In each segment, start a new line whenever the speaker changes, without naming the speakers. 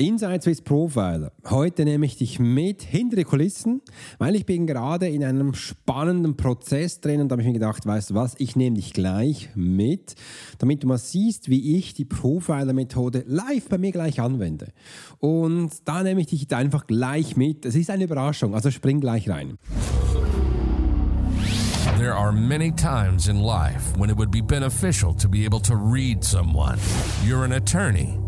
Inside Swiss Profiler. Heute nehme ich dich mit hinter die Kulissen, weil ich bin gerade in einem spannenden Prozess drin und da habe ich mir gedacht, weißt du was, ich nehme dich gleich mit, damit du mal siehst, wie ich die Profiler-Methode live bei mir gleich anwende. Und da nehme ich dich einfach gleich mit. Es ist eine Überraschung, also spring gleich rein.
There are many times in life when it would be beneficial to be able to read someone. You're an attorney.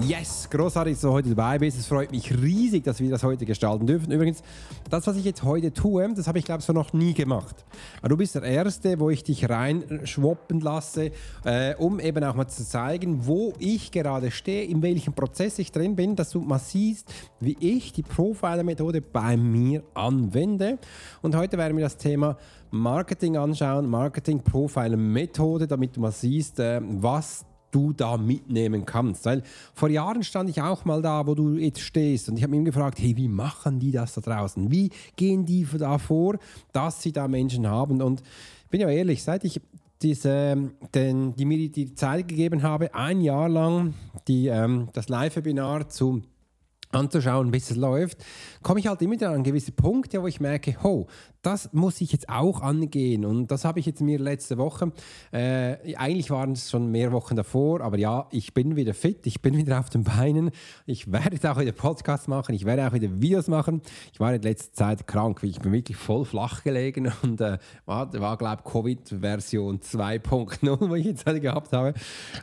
Yes, großartig, dass du heute dabei bist. Es freut mich riesig, dass wir das heute gestalten dürfen. Übrigens, das, was ich jetzt heute tue, das habe ich, glaube ich, so noch nie gemacht. Aber du bist der Erste, wo ich dich reinschwoppen lasse, äh, um eben auch mal zu zeigen, wo ich gerade stehe, in welchem Prozess ich drin bin, dass du mal siehst, wie ich die Profiler-Methode bei mir anwende. Und heute werden wir das Thema Marketing anschauen, Marketing-Profiler-Methode, damit du mal siehst, äh, was du da mitnehmen kannst. Weil vor Jahren stand ich auch mal da, wo du jetzt stehst und ich habe mich gefragt, hey, wie machen die das da draußen? Wie gehen die da vor, dass sie da Menschen haben? Und ich bin ja ehrlich, seit ich diese, den, die mir die Zeit gegeben habe, ein Jahr lang die, ähm, das Live-Webinar zu anzuschauen, bis es läuft, komme ich halt immer an gewisse Punkte, wo ich merke, ho, das muss ich jetzt auch angehen. Und das habe ich jetzt mir letzte Woche, äh, eigentlich waren es schon mehr Wochen davor, aber ja, ich bin wieder fit, ich bin wieder auf den Beinen. Ich werde jetzt auch wieder Podcasts machen, ich werde auch wieder Videos machen. Ich war in letzter Zeit krank, ich bin wirklich voll flach gelegen und äh, war, war glaube ich, Covid-Version 2.0, wo ich jetzt heute gehabt habe.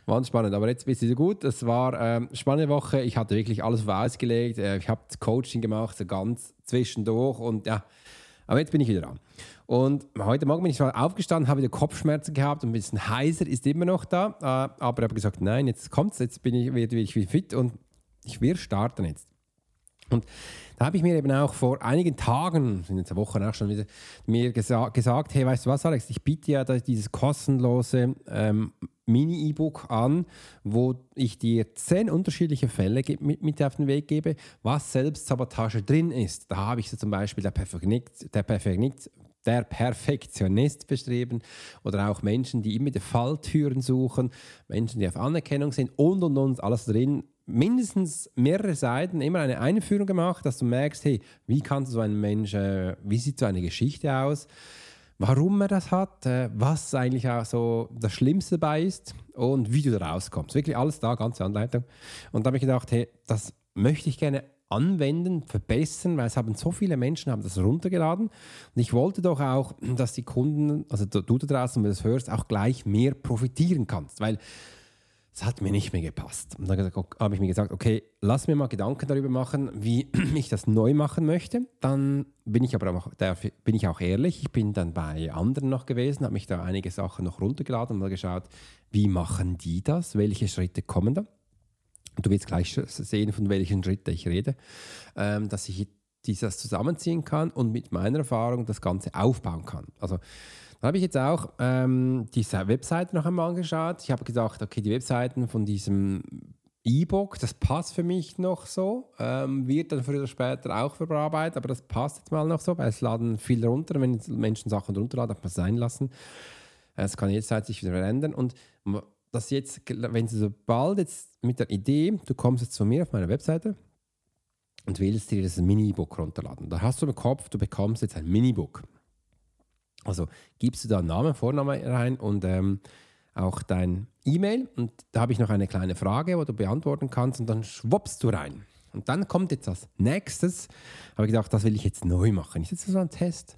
War spannend, aber jetzt bist du gut. Es war äh, spannende Woche, ich hatte wirklich alles auf ausgelegt. Äh, ich habe Coaching gemacht, so ganz zwischendurch und ja, aber jetzt bin ich wieder dran. Und heute Morgen bin ich aufgestanden, habe wieder Kopfschmerzen gehabt und ein bisschen heiser ist immer noch da. Äh, aber ich habe gesagt, nein, jetzt kommt's, jetzt bin ich wieder fit und ich will starten jetzt. Und da habe ich mir eben auch vor einigen Tagen, sind jetzt Wochen auch schon wieder, mir gesa gesagt, hey, weißt du was, Alex, ich biete ja dieses kostenlose ähm, Mini-E-Book an, wo ich dir zehn unterschiedliche Fälle mit, mit auf den Weg gebe, was Selbstsabotage drin ist. Da habe ich so zum Beispiel der, Perfektionist, der, Perfektionist, der Perfektionist beschrieben oder auch Menschen, die immer die Falltüren suchen, Menschen, die auf Anerkennung sind und und und alles drin mindestens mehrere Seiten immer eine Einführung gemacht, dass du merkst, hey, wie kann so ein Mensch, äh, wie sieht so eine Geschichte aus, warum er das hat, äh, was eigentlich auch so das Schlimmste dabei ist und wie du da rauskommst. Wirklich alles da, ganze Anleitung. Und da habe ich gedacht, hey, das möchte ich gerne anwenden, verbessern, weil es haben so viele Menschen haben das runtergeladen. Und ich wollte doch auch, dass die Kunden, also du da draußen, wenn du das hörst, auch gleich mehr profitieren kannst, weil es hat mir nicht mehr gepasst. Und dann habe ich mir gesagt, okay, lass mir mal Gedanken darüber machen, wie ich das neu machen möchte. Dann bin ich aber auch, bin ich auch ehrlich, ich bin dann bei anderen noch gewesen, habe mich da einige Sachen noch runtergeladen und mal geschaut, wie machen die das, welche Schritte kommen da. Du wirst gleich sehen, von welchen Schritten ich rede, ähm, dass ich dieses zusammenziehen kann und mit meiner Erfahrung das Ganze aufbauen kann. Also dann habe ich jetzt auch ähm, diese Webseite noch einmal angeschaut. Ich habe gedacht, okay, die Webseiten von diesem E-Book, das passt für mich noch so, ähm, wird dann früher oder später auch verarbeitet, aber das passt jetzt mal noch so, weil es laden viel runter. Wenn Menschen Sachen runterladen, darf man es sein lassen. Es kann jederzeit sich wieder ändern und das jetzt, wenn du sobald jetzt mit der Idee, du kommst jetzt zu mir auf meine Webseite und willst dir das Mini-Book runterladen, da hast du im Kopf, du bekommst jetzt ein Mini-Book. Also gibst du da Namen, Vorname rein und ähm, auch dein E-Mail. Und da habe ich noch eine kleine Frage, wo du beantworten kannst und dann schwuppst du rein. Und dann kommt jetzt das nächstes. Habe ich gedacht, das will ich jetzt neu machen. Ich setze so einen Test,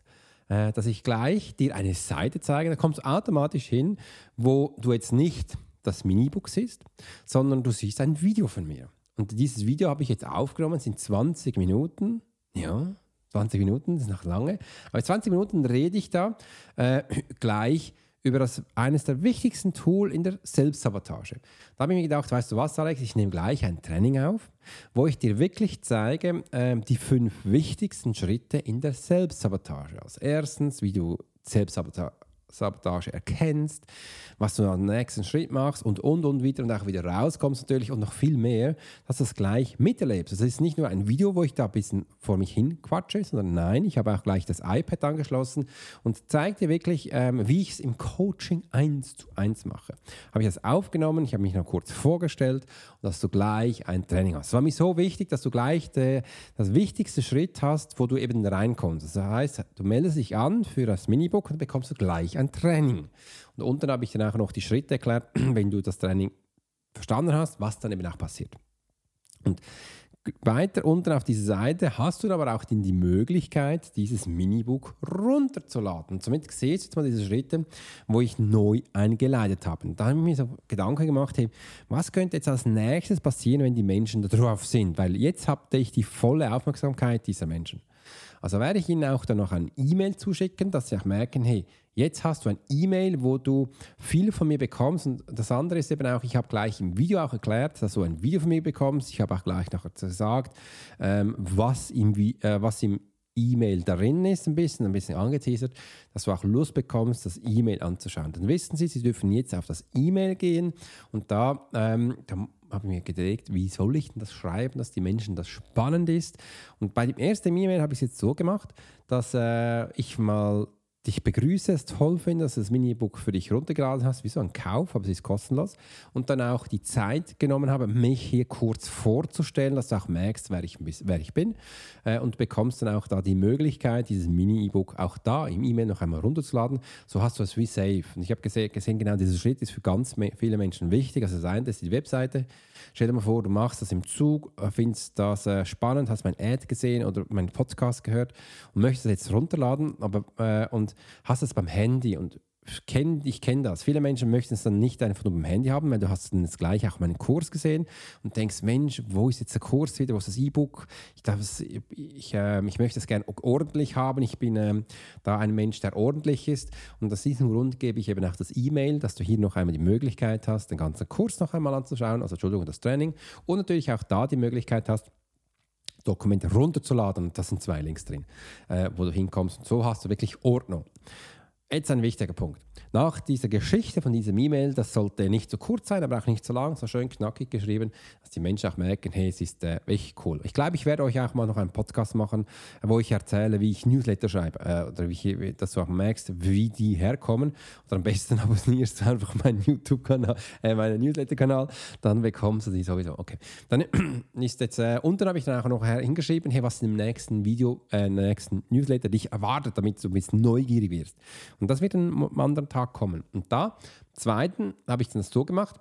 äh, dass ich gleich dir eine Seite zeige. Da kommst du automatisch hin, wo du jetzt nicht das Minibook siehst, sondern du siehst ein Video von mir. Und dieses Video habe ich jetzt aufgenommen, sind 20 Minuten. Ja, 20 Minuten, das ist noch lange. Aber 20 Minuten rede ich da äh, gleich über das, eines der wichtigsten Tools in der Selbstsabotage. Da habe ich mir gedacht, weißt du was, Alex, ich nehme gleich ein Training auf, wo ich dir wirklich zeige, äh, die fünf wichtigsten Schritte in der Selbstsabotage. Als erstens, wie du Selbstsabotage Sabotage erkennst, was du am nächsten Schritt machst und und und wieder und auch wieder rauskommst natürlich und noch viel mehr, dass du das gleich miterlebst. Das ist nicht nur ein Video, wo ich da ein bisschen vor mich hin quatsche, sondern nein, ich habe auch gleich das iPad angeschlossen und zeige dir wirklich, ähm, wie ich es im Coaching eins zu eins mache. Habe ich das aufgenommen, ich habe mich noch kurz vorgestellt und dass du gleich ein Training hast. Es war mir so wichtig, dass du gleich de, das wichtigste Schritt hast, wo du eben reinkommst. Das heißt, du meldest dich an für das Minibook und bekommst du gleich ein Training. Und unten habe ich dann auch noch die Schritte erklärt, wenn du das Training verstanden hast, was dann eben auch passiert. Und weiter unten auf dieser Seite hast du aber auch die Möglichkeit, dieses Minibook runterzuladen. Und somit siehst du jetzt mal diese Schritte, wo ich neu eingeleitet habe. Und da habe ich mir so Gedanken gemacht, hey, was könnte jetzt als nächstes passieren, wenn die Menschen da drauf sind? Weil jetzt habe ich die volle Aufmerksamkeit dieser Menschen. Also werde ich Ihnen auch dann noch ein E-Mail zuschicken, dass Sie auch merken, hey, jetzt hast du ein E-Mail, wo du viel von mir bekommst. Und das andere ist eben auch, ich habe gleich im Video auch erklärt, dass du ein Video von mir bekommst. Ich habe auch gleich noch gesagt, ähm, was im, äh, was im E-Mail darin ist, ein bisschen, ein bisschen angeteasert, dass du auch Lust bekommst, das E-Mail anzuschauen. Dann wissen Sie, Sie dürfen jetzt auf das E-Mail gehen und da, ähm, da habe mir gedacht, wie soll ich denn das schreiben, dass die Menschen das spannend ist. Und bei dem ersten E-Mail habe ich es jetzt so gemacht, dass äh, ich mal dich begrüße, es toll finde, dass du das Minibook für dich runtergeladen hast, wie so ein Kauf, aber es ist kostenlos. Und dann auch die Zeit genommen habe, mich hier kurz vorzustellen, dass du auch merkst, wer ich, wer ich bin. Äh, und bekommst dann auch da die Möglichkeit, dieses Mini-E-Book auch da im E-Mail noch einmal runterzuladen. So hast du es wie safe. Und ich habe gesehen, gesehen, genau dieser Schritt ist für ganz viele Menschen wichtig. Also das eine ist die Webseite. Stell dir mal vor, du machst das im Zug, äh, findest das äh, spannend, hast mein Ad gesehen oder meinen Podcast gehört und möchtest das jetzt runterladen, aber äh, und hast es beim Handy und kenn, ich kenne das. Viele Menschen möchten es dann nicht einfach nur beim Handy haben, weil du hast dann jetzt gleich auch meinen Kurs gesehen und denkst, Mensch, wo ist jetzt der Kurs wieder, wo ist das E-Book? Ich, ich, äh, ich möchte es gerne ordentlich haben. Ich bin äh, da ein Mensch, der ordentlich ist. Und aus diesem Grund gebe ich eben auch das E-Mail, dass du hier noch einmal die Möglichkeit hast, den ganzen Kurs noch einmal anzuschauen, also Entschuldigung, das Training. Und natürlich auch da die Möglichkeit hast, Dokumente runterzuladen. Das sind zwei Links drin, äh, wo du hinkommst. Und so hast du wirklich Ordnung. Jetzt ein wichtiger Punkt. Nach dieser Geschichte von diesem E-Mail, das sollte nicht zu kurz sein, aber auch nicht zu lang, so schön knackig geschrieben, dass die Menschen auch merken, hey, es ist äh, echt cool. Ich glaube, ich werde euch auch mal noch einen Podcast machen, wo ich erzähle, wie ich Newsletter schreibe äh, oder wie ich, dass du auch merkst, wie die herkommen. Oder am besten abonnierst du einfach meinen YouTube-Kanal, äh, meinen Newsletter-Kanal, dann bekommst du die sowieso. Okay. Dann ist jetzt, äh, unten habe ich dann auch noch hingeschrieben, hey, was im nächsten Video, äh, nächsten Newsletter dich erwartet, damit du ein bisschen neugierig wirst. Und das wird am anderen Tag kommen. Und da, zweiten, habe ich dann so gemacht,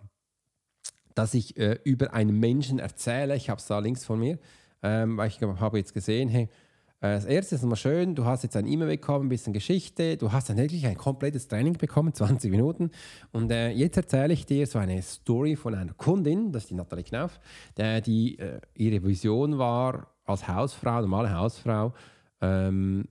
dass ich äh, über einen Menschen erzähle. Ich habe es da links von mir, ähm, weil ich habe jetzt gesehen, hey, äh, das erste ist immer schön, du hast jetzt ein E-Mail bekommen, ein bisschen Geschichte, du hast dann wirklich ein komplettes Training bekommen, 20 Minuten. Und äh, jetzt erzähle ich dir so eine Story von einer Kundin, das ist die Nathalie Knauf, der, die äh, ihre Vision war, als Hausfrau, normale Hausfrau, ähm,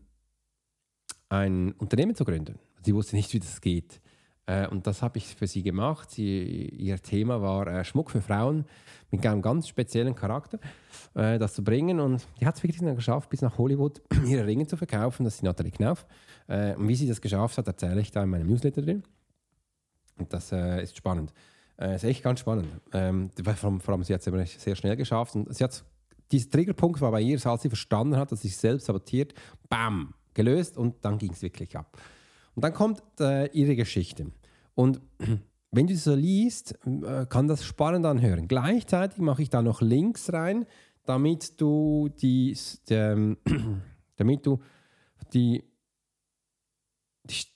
ein Unternehmen zu gründen. Sie wusste nicht, wie das geht. Äh, und das habe ich für sie gemacht. Sie, ihr Thema war äh, Schmuck für Frauen mit einem ganz speziellen Charakter, äh, das zu bringen. Und die hat es wirklich dann geschafft, bis nach Hollywood ihre Ringe zu verkaufen. Das ist Nathalie Knauf. Äh, und wie sie das geschafft hat, erzähle ich da in meinem Newsletter drin. Und das äh, ist spannend. Das ist echt ganz spannend. Ähm, vor, vor allem, sie hat es sehr schnell geschafft. Und sie hat dieser Triggerpunkt war bei ihr, als sie verstanden hat, dass sie sich selbst sabotiert, bam, gelöst und dann ging es wirklich ab. Und dann kommt äh, ihre Geschichte. Und wenn du so liest, äh, kann das spannend anhören. Gleichzeitig mache ich da noch Links rein, damit du die, die damit du die, die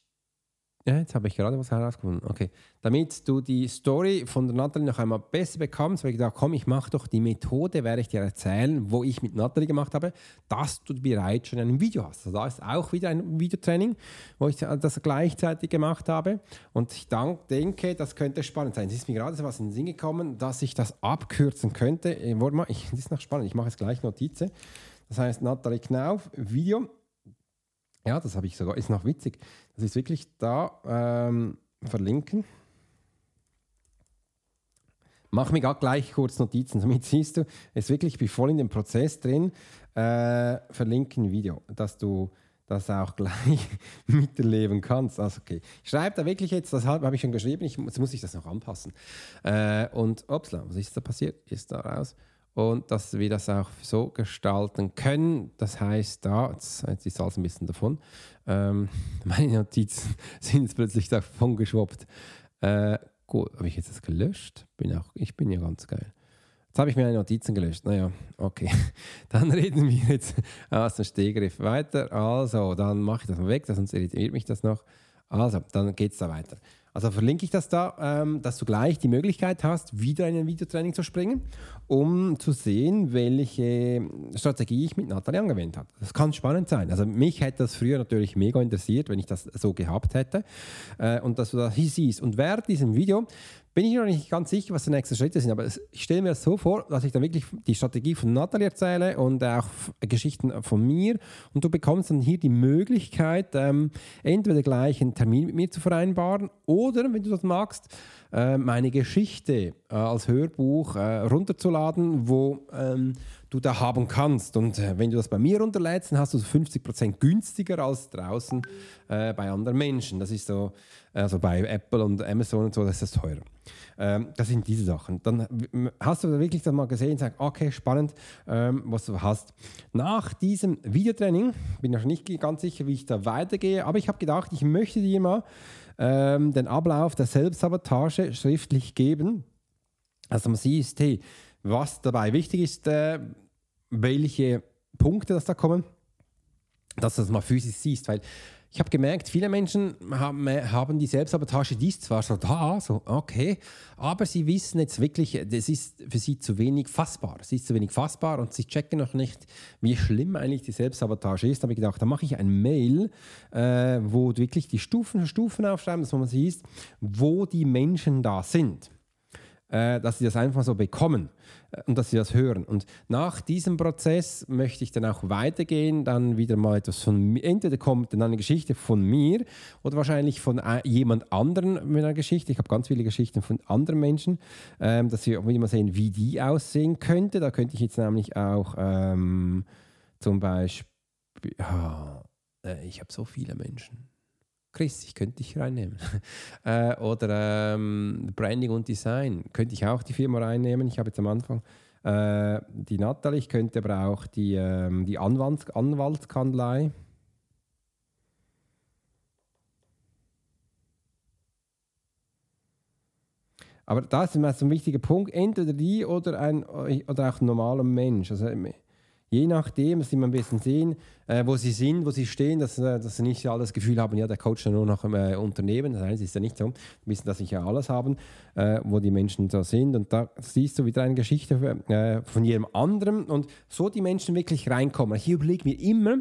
Ja, jetzt habe ich gerade was herausgefunden. Okay. Damit du die Story von der Natalie noch einmal besser bekommst, habe ich gedacht, komm, ich mache doch die Methode, werde ich dir erzählen, wo ich mit Natalie gemacht habe, dass du bereits schon ein Video hast. Also da ist auch wieder ein Videotraining, wo ich das gleichzeitig gemacht habe. Und ich denke, das könnte spannend sein. Es ist mir gerade so was in den Sinn gekommen, dass ich das abkürzen könnte. Äh, warte mal, ich, das ist noch spannend. Ich mache jetzt gleich Notizen. Das heißt, Natalie Knauf, Video. Ja, das habe ich sogar, ist noch witzig. Das ist wirklich da ähm, verlinken. Mach mir gerade gleich kurz Notizen, damit siehst du, es ist wirklich, ich bin voll in dem Prozess drin. Äh, verlinken Video, dass du das auch gleich miterleben kannst. Also okay, ich da wirklich jetzt, das habe ich schon geschrieben, ich, jetzt muss ich das noch anpassen. Äh, und, upsla, was ist da passiert? Ist da raus und dass wir das auch so gestalten können. Das heißt, da, jetzt, ist alles ein bisschen davon, ähm, meine Notizen sind jetzt plötzlich davon geschwappt. Äh, gut, habe ich jetzt das gelöscht? Bin auch, ich bin ja ganz geil. Jetzt habe ich mir meine Notizen gelöscht. Naja, okay. Dann reden wir jetzt aus dem Stehgriff weiter. Also, dann mache ich das mal weg, sonst irritiert mich das noch. Also, dann geht es da weiter. Also verlinke ich das da, ähm, dass du gleich die Möglichkeit hast, wieder in ein Videotraining zu springen, um zu sehen, welche Strategie ich mit Nathalie angewendet habe. Das kann spannend sein. Also mich hätte das früher natürlich mega interessiert, wenn ich das so gehabt hätte äh, und dass du das hier siehst. Und während diesem Video bin ich noch nicht ganz sicher, was die nächsten Schritte sind, aber ich stelle mir das so vor, dass ich dann wirklich die Strategie von Natalie erzähle und auch Geschichten von mir und du bekommst dann hier die Möglichkeit, ähm, entweder gleich einen Termin mit mir zu vereinbaren oder, wenn du das magst, äh, meine Geschichte äh, als Hörbuch äh, runterzuladen, wo ähm, du da haben kannst. Und äh, wenn du das bei mir runterlädst, dann hast du es 50% günstiger als draußen äh, bei anderen Menschen. Das ist so, also bei Apple und Amazon und so, das ist teurer. Ähm, das sind diese Sachen. Dann hast du wirklich das mal gesehen und sagst, okay, spannend, ähm, was du hast. Nach diesem Videotraining, bin ich noch nicht ganz sicher, wie ich da weitergehe, aber ich habe gedacht, ich möchte dir mal ähm, den Ablauf der Selbstsabotage schriftlich geben, dass man sieht, hey, was dabei wichtig ist, äh, welche Punkte das da kommen, dass du das mal physisch siehst, weil ich habe gemerkt, viele Menschen haben, haben die Selbstsabotage, die ist zwar so da, so okay, aber sie wissen jetzt wirklich, das ist für sie zu wenig fassbar. Es ist zu wenig fassbar und sie checken noch nicht, wie schlimm eigentlich die Selbstsabotage ist. Da habe ich gedacht, da mache ich ein Mail, äh, wo wirklich die Stufen für Stufen aufschreiben, dass man sieht, wo die Menschen da sind äh, dass sie das einfach so bekommen äh, und dass sie das hören. Und nach diesem Prozess möchte ich dann auch weitergehen, dann wieder mal etwas von mir. Entweder kommt dann eine Geschichte von mir oder wahrscheinlich von äh, jemand anderen mit einer Geschichte. Ich habe ganz viele Geschichten von anderen Menschen, ähm, dass wir wieder mal sehen, wie die aussehen könnte. Da könnte ich jetzt nämlich auch ähm, zum Beispiel, äh, ich habe so viele Menschen. Chris, ich könnte dich reinnehmen. äh, oder ähm, Branding und Design, könnte ich auch die Firma reinnehmen. Ich habe jetzt am Anfang äh, die Natalie, ich könnte aber auch die, ähm, die Anwalts Anwaltskanzlei. Aber das ist so ein wichtiger Punkt, entweder die oder, ein, oder auch ein normaler Mensch. Also, je nachdem, dass sie mal ein bisschen sehen, äh, wo sie sind, wo sie stehen, dass, äh, dass sie nicht alle das Gefühl haben, ja, der Coach nur noch im äh, Unternehmen. Das ist ja nicht so. Die wissen, dass sie ja alles haben, äh, wo die Menschen so sind. Und da siehst du wieder eine Geschichte äh, von jedem anderen und so die Menschen wirklich reinkommen. Ich überlege mir immer,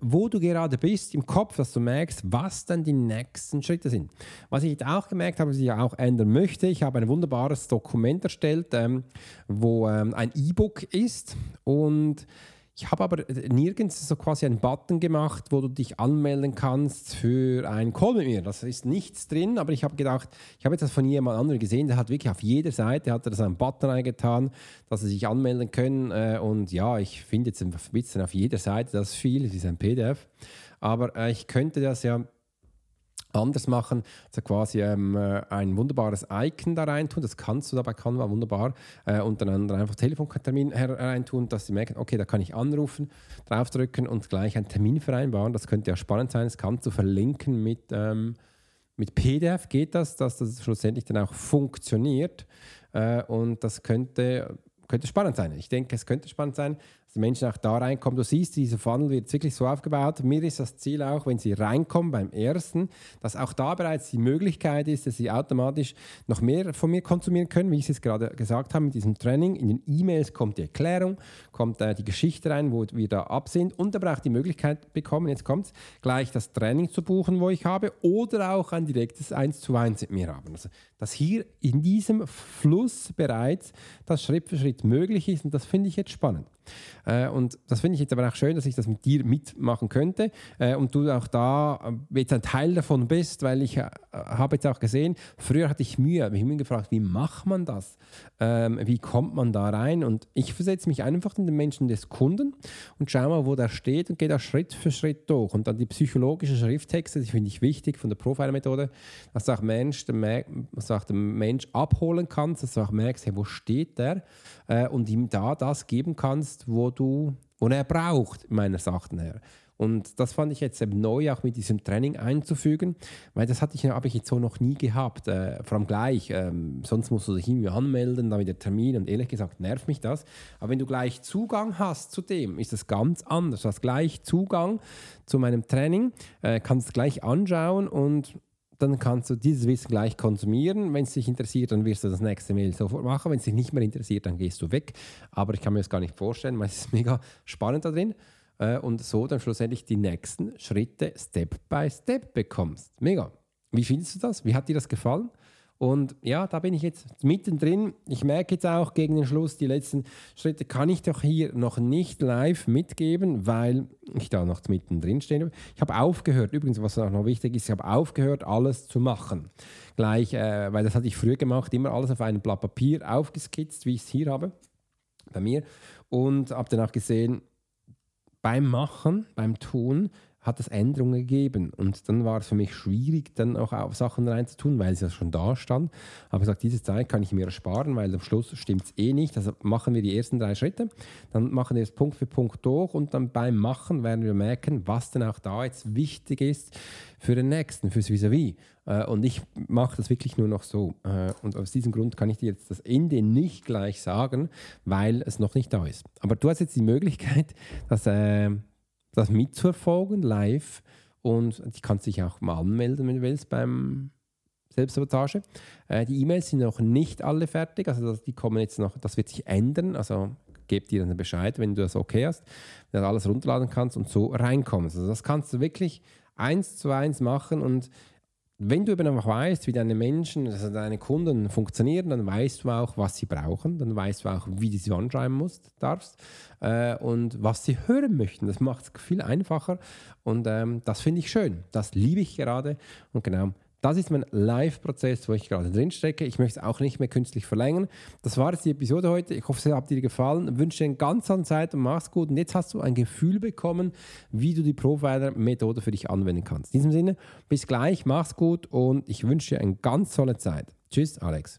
wo du gerade bist im Kopf, dass du merkst, was dann die nächsten Schritte sind. Was ich auch gemerkt habe, was ich auch ändern möchte, ich habe ein wunderbares Dokument erstellt, ähm, wo ähm, ein E-Book ist und ich habe aber nirgends so quasi einen Button gemacht, wo du dich anmelden kannst für einen Call mit mir. Das ist nichts drin, aber ich habe gedacht, ich habe jetzt das von jemand anderem gesehen, der hat wirklich auf jeder Seite hat er das einen Button eingetan, dass sie sich anmelden können. Äh, und ja, ich finde jetzt ein bisschen auf jeder Seite das viel, es ist ein PDF. Aber äh, ich könnte das ja anders machen, also quasi ähm, äh, ein wunderbares Icon da rein tun, das kannst du dabei Canva wunderbar äh, und dann einfach Telefontermin hereintun, dass sie merken, okay, da kann ich anrufen, draufdrücken und gleich einen Termin vereinbaren, das könnte ja spannend sein, das kannst du verlinken mit, ähm, mit PDF geht das, dass das schlussendlich dann auch funktioniert? Äh, und das könnte könnte spannend sein. Ich denke, es könnte spannend sein, dass die Menschen auch da reinkommen. Du siehst, dieser Funnel wird wirklich so aufgebaut. Mir ist das Ziel auch, wenn sie reinkommen beim ersten, dass auch da bereits die Möglichkeit ist, dass sie automatisch noch mehr von mir konsumieren können, wie ich es jetzt gerade gesagt habe mit diesem Training. In den E-Mails kommt die Erklärung, kommt äh, die Geschichte rein, wo wir da ab sind und aber auch die Möglichkeit bekommen, jetzt kommt es, gleich das Training zu buchen, wo ich habe oder auch ein direktes 1 zu 1 mit mir haben. Also, dass hier in diesem Fluss bereits das Schritt für Schritt möglich ist und das finde ich jetzt spannend. Äh, und das finde ich jetzt aber auch schön, dass ich das mit dir mitmachen könnte äh, und du auch da äh, jetzt ein Teil davon bist, weil ich habe jetzt auch gesehen, früher hatte ich Mühe, habe ich mich gefragt, wie macht man das? Ähm, wie kommt man da rein? Und ich versetze mich einfach in den Menschen des Kunden und schaue mal, wo der steht und gehe da Schritt für Schritt durch. Und dann die psychologischen Schrifttexte, die finde ich wichtig von der Profiler-Methode, dass du auch Mensch, der, dass auch der Mensch abholen kannst, dass du auch merkst, hey, wo steht der? Und ihm da das geben kannst, wo du, wo er braucht, meiner Sachen her. Und das fand ich jetzt eben neu, auch mit diesem Training einzufügen, weil das hatte ich, habe ich jetzt so noch nie gehabt. Äh, vor allem gleich, ähm, sonst musst du dich irgendwie anmelden, dann wieder Termin und ehrlich gesagt nervt mich das. Aber wenn du gleich Zugang hast zu dem, ist das ganz anders. Du hast gleich Zugang zu meinem Training, äh, kannst gleich anschauen und dann kannst du dieses Wissen gleich konsumieren. Wenn es dich interessiert, dann wirst du das nächste Mail sofort machen. Wenn es dich nicht mehr interessiert, dann gehst du weg. Aber ich kann mir das gar nicht vorstellen, weil es ist mega spannend da drin. Äh, und so dann schlussendlich die nächsten Schritte Step by Step bekommst. Mega. Wie findest du das? Wie hat dir das gefallen? Und ja, da bin ich jetzt mittendrin. Ich merke jetzt auch gegen den Schluss, die letzten Schritte kann ich doch hier noch nicht live mitgeben, weil ich da noch mittendrin stehe. Ich habe aufgehört, übrigens, was auch noch wichtig ist, ich habe aufgehört, alles zu machen. Gleich, äh, weil das hatte ich früher gemacht, immer alles auf einem Blatt Papier aufgeskizzt, wie ich es hier habe, bei mir. Und habe dann auch gesehen, beim Machen, beim Tun, hat es Änderungen gegeben. Und dann war es für mich schwierig, dann auch auf Sachen reinzutun, weil es ja schon da stand. Aber gesagt, diese Zeit kann ich mir ersparen, weil am Schluss stimmt es eh nicht. Also machen wir die ersten drei Schritte, dann machen wir es Punkt für Punkt durch und dann beim Machen werden wir merken, was denn auch da jetzt wichtig ist für den nächsten, fürs Vis-a-vis. -vis. Äh, und ich mache das wirklich nur noch so. Äh, und aus diesem Grund kann ich dir jetzt das Ende nicht gleich sagen, weil es noch nicht da ist. Aber du hast jetzt die Möglichkeit, dass äh, das mitzuverfolgen live. Und du kannst dich auch mal anmelden, wenn du willst, beim Selbstsabotage. Äh, die E-Mails sind noch nicht alle fertig, also das, die kommen jetzt noch, das wird sich ändern. Also gebe dir dann Bescheid, wenn du das okay hast, wenn du alles runterladen kannst und so reinkommst. Also das kannst du wirklich eins zu eins machen und wenn du eben einfach weißt, wie deine Menschen, also deine Kunden funktionieren, dann weißt du auch, was sie brauchen, dann weißt du auch, wie du sie anschreiben musst, darfst äh, und was sie hören möchten. Das macht es viel einfacher und ähm, das finde ich schön. Das liebe ich gerade und genau das ist mein Live-Prozess, wo ich gerade drin stecke. Ich möchte es auch nicht mehr künstlich verlängern. Das war jetzt die Episode heute. Ich hoffe, es hat dir gefallen. Ich wünsche dir eine ganz tolle Zeit und mach's gut. Und jetzt hast du ein Gefühl bekommen, wie du die Profiler-Methode für dich anwenden kannst. In diesem Sinne, bis gleich, mach's gut und ich wünsche dir eine ganz tolle Zeit. Tschüss, Alex.